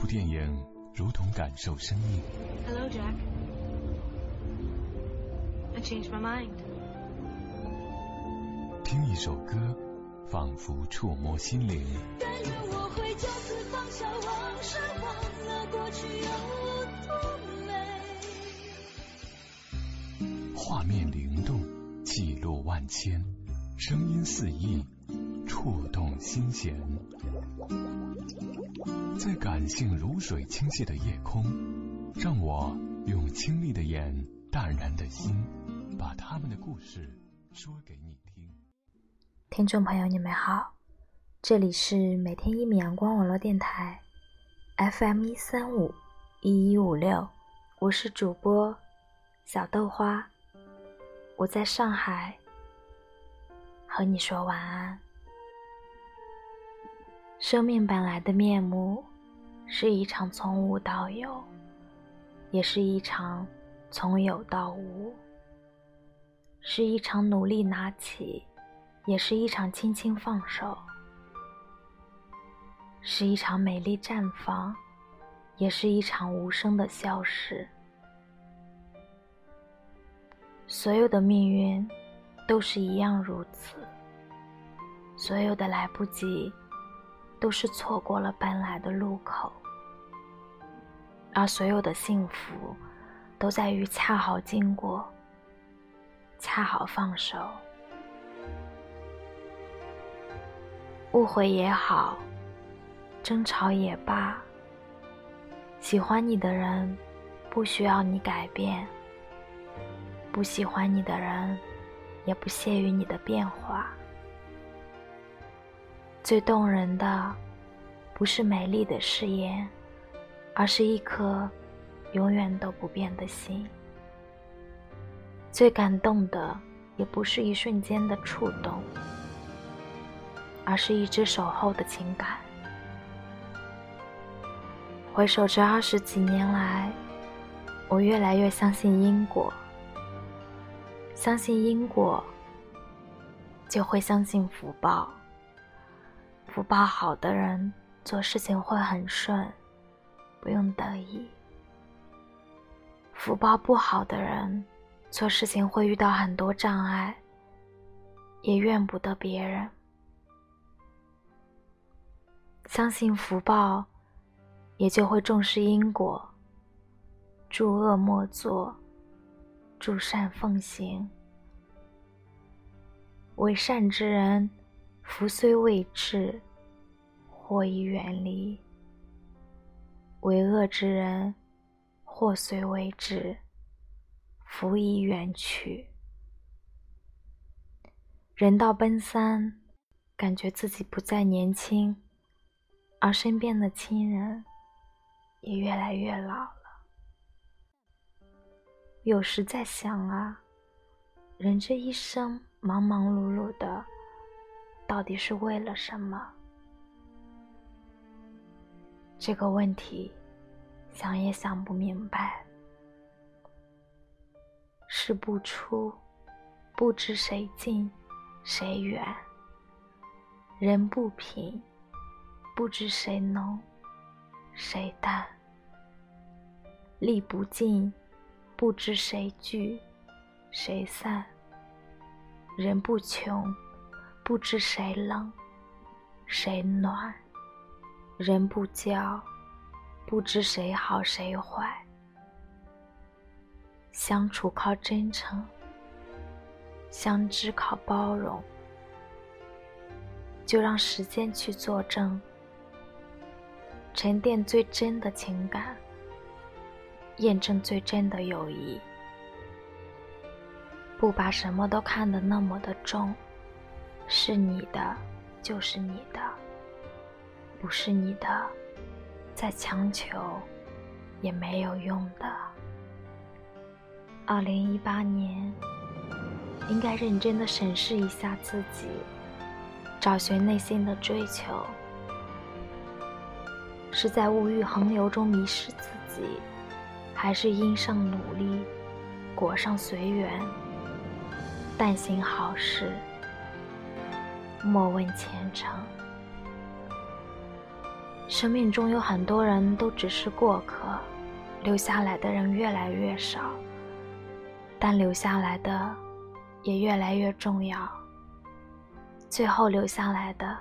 部电影如同感受生命。Hello, Jack. I changed my mind. 听一首歌，仿佛触摸心灵。但愿我会就此放下往事，忘了过去有多美。画面灵动，记录万千，声音四溢，触动心弦。在感性如水倾泻的夜空，让我用清丽的眼、淡然的心，把他们的故事说给你听。听众朋友，你们好，这里是每天一米阳光网络电台，FM 一三五一一五六，我是主播小豆花，我在上海和你说晚安。生命本来的面目，是一场从无到有，也是一场从有到无，是一场努力拿起。也是一场轻轻放手，是一场美丽绽放，也是一场无声的消失。所有的命运都是一样如此，所有的来不及都是错过了本来的路口，而所有的幸福都在于恰好经过，恰好放手。误会也好，争吵也罢，喜欢你的人不需要你改变，不喜欢你的人也不屑于你的变化。最动人的不是美丽的誓言，而是一颗永远都不变的心。最感动的也不是一瞬间的触动。而是一直守候的情感。回首这二十几年来，我越来越相信因果。相信因果，就会相信福报。福报好的人做事情会很顺，不用得意；福报不好的人做事情会遇到很多障碍，也怨不得别人。相信福报，也就会重视因果。诸恶莫作，诸善奉行。为善之人，福虽未至，祸已远离；为恶之人，祸虽未至，福已远去。人到奔三，感觉自己不再年轻。而身边的亲人也越来越老了。有时在想啊，人这一生忙忙碌碌的，到底是为了什么？这个问题想也想不明白。事不出，不知谁近谁远；人不平。不知谁浓，谁淡；力不尽，不知谁聚，谁散；人不穷，不知谁冷，谁暖；人不交，不知谁好谁坏。相处靠真诚，相知靠包容，就让时间去作证。沉淀最真的情感，验证最真的友谊。不把什么都看得那么的重，是你的就是你的，不是你的，再强求也没有用的。二零一八年，应该认真的审视一下自己，找寻内心的追求。是在物欲横流中迷失自己，还是因上努力，果上随缘？但行好事，莫问前程。生命中有很多人都只是过客，留下来的人越来越少，但留下来的也越来越重要。最后留下来的，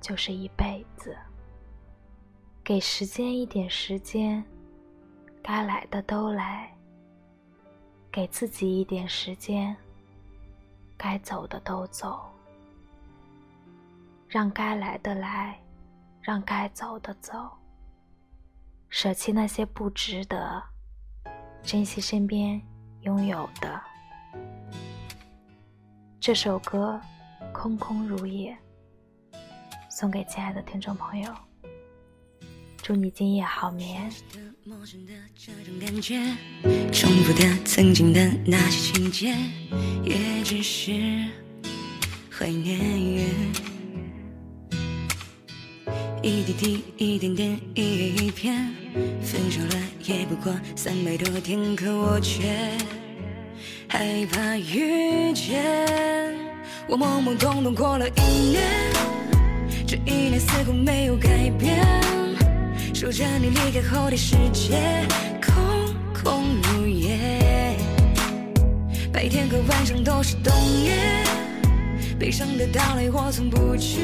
就是一辈子。给时间一点时间，该来的都来；给自己一点时间，该走的都走。让该来的来，让该走的走。舍弃那些不值得，珍惜身边拥有的。这首歌《空空如也》，送给亲爱的听众朋友。祝你今夜好眠。重复的曾经的那些情节，也只是怀念。一滴滴，一点点，一页一篇，分手了也不过三百多天，可我却害怕遇见。我懵懵懂懂过了一年，这一年似乎没有改变。守着你离开后的世界，空空如也。白天和晚上都是冬夜，悲伤的到来我从不拒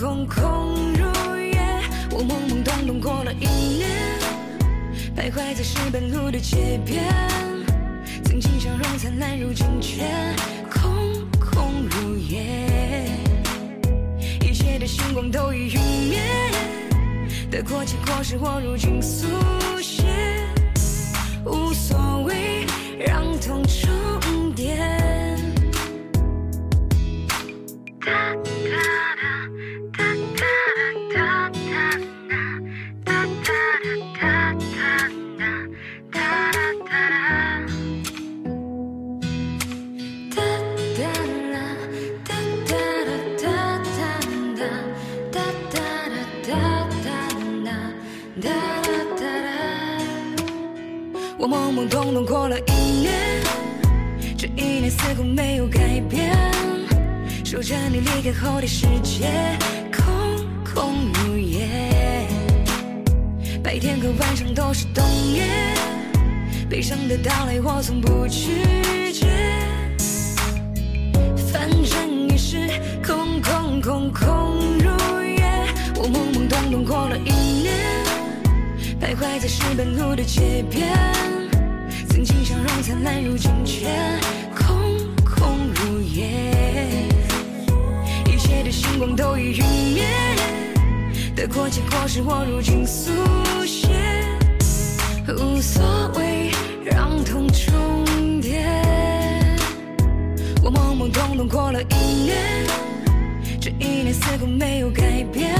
空空如也。我懵懵懂懂过了一年，徘徊在石板路的街边，曾经笑容灿烂，如今却空空如也。一切的星光都已陨灭，得过且过是我如今速写，无所谓，让痛重我懵懵懂懂过了一年，这一年似乎没有改变。守着你离开后的世界，空空如也。白天和晚上都是冬夜，悲伤的到来我从不拒绝。反正也是空空空空如也。我懵懵懂懂过了一年。徘徊在石板路的街边，曾经笑容灿烂，如今却空空如也。一切的星光都已陨灭，得过且过是我如今速写，无所谓，让痛重叠。我懵懵懂懂过了一年，这一年似乎没有改变。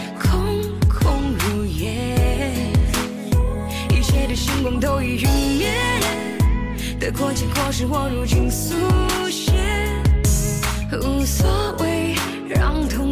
光都已陨灭，得过且过是我如今速写，无所谓，让痛。